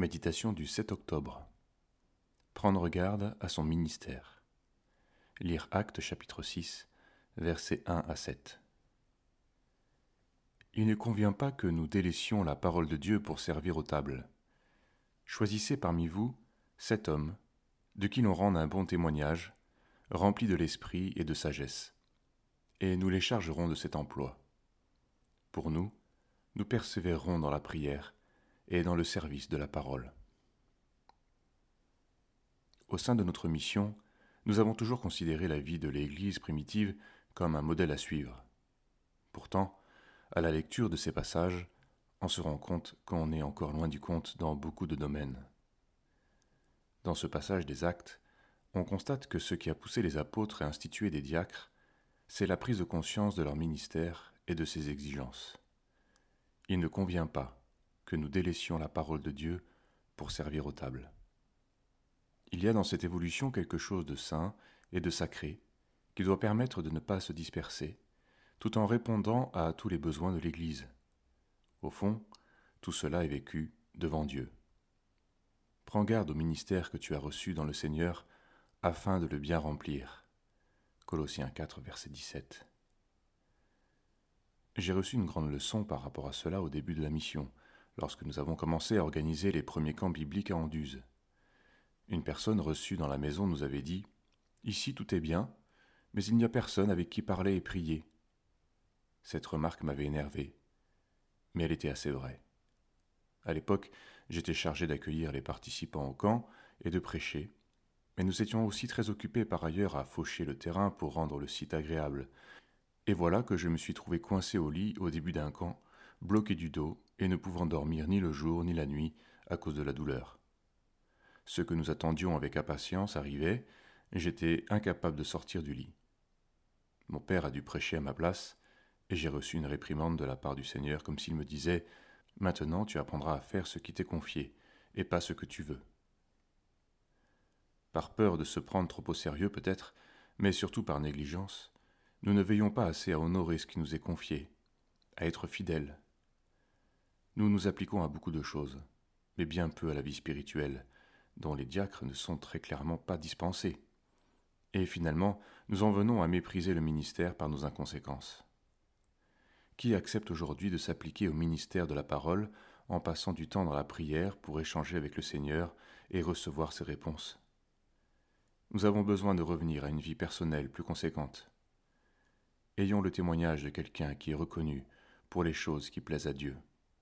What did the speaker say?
Méditation du 7 octobre. Prendre garde à son ministère. Lire Actes chapitre 6, versets 1 à 7. Il ne convient pas que nous délaissions la parole de Dieu pour servir aux tables. Choisissez parmi vous sept hommes, de qui l'on rende un bon témoignage, remplis de l'esprit et de sagesse, et nous les chargerons de cet emploi. Pour nous, nous persévérerons dans la prière et dans le service de la parole. Au sein de notre mission, nous avons toujours considéré la vie de l'Église primitive comme un modèle à suivre. Pourtant, à la lecture de ces passages, on se rend compte qu'on est encore loin du compte dans beaucoup de domaines. Dans ce passage des actes, on constate que ce qui a poussé les apôtres à instituer des diacres, c'est la prise de conscience de leur ministère et de ses exigences. Il ne convient pas que nous délaissions la parole de Dieu pour servir aux tables. Il y a dans cette évolution quelque chose de saint et de sacré qui doit permettre de ne pas se disperser, tout en répondant à tous les besoins de l'Église. Au fond, tout cela est vécu devant Dieu. Prends garde au ministère que tu as reçu dans le Seigneur afin de le bien remplir. Colossiens 4, verset 17. J'ai reçu une grande leçon par rapport à cela au début de la mission, lorsque nous avons commencé à organiser les premiers camps bibliques à Anduze. Une personne reçue dans la maison nous avait dit Ici tout est bien, mais il n'y a personne avec qui parler et prier. Cette remarque m'avait énervé, mais elle était assez vraie. À l'époque, j'étais chargé d'accueillir les participants au camp et de prêcher, mais nous étions aussi très occupés par ailleurs à faucher le terrain pour rendre le site agréable. Et voilà que je me suis trouvé coincé au lit au début d'un camp, bloqué du dos et ne pouvant dormir ni le jour ni la nuit à cause de la douleur. Ce que nous attendions avec impatience arrivait, j'étais incapable de sortir du lit. Mon père a dû prêcher à ma place, et j'ai reçu une réprimande de la part du Seigneur comme s'il me disait Maintenant tu apprendras à faire ce qui t'est confié, et pas ce que tu veux. Par peur de se prendre trop au sérieux peut-être, mais surtout par négligence, nous ne veillons pas assez à honorer ce qui nous est confié, à être fidèles, nous nous appliquons à beaucoup de choses, mais bien peu à la vie spirituelle, dont les diacres ne sont très clairement pas dispensés. Et finalement, nous en venons à mépriser le ministère par nos inconséquences. Qui accepte aujourd'hui de s'appliquer au ministère de la parole en passant du temps dans la prière pour échanger avec le Seigneur et recevoir ses réponses? Nous avons besoin de revenir à une vie personnelle plus conséquente. Ayons le témoignage de quelqu'un qui est reconnu pour les choses qui plaisent à Dieu.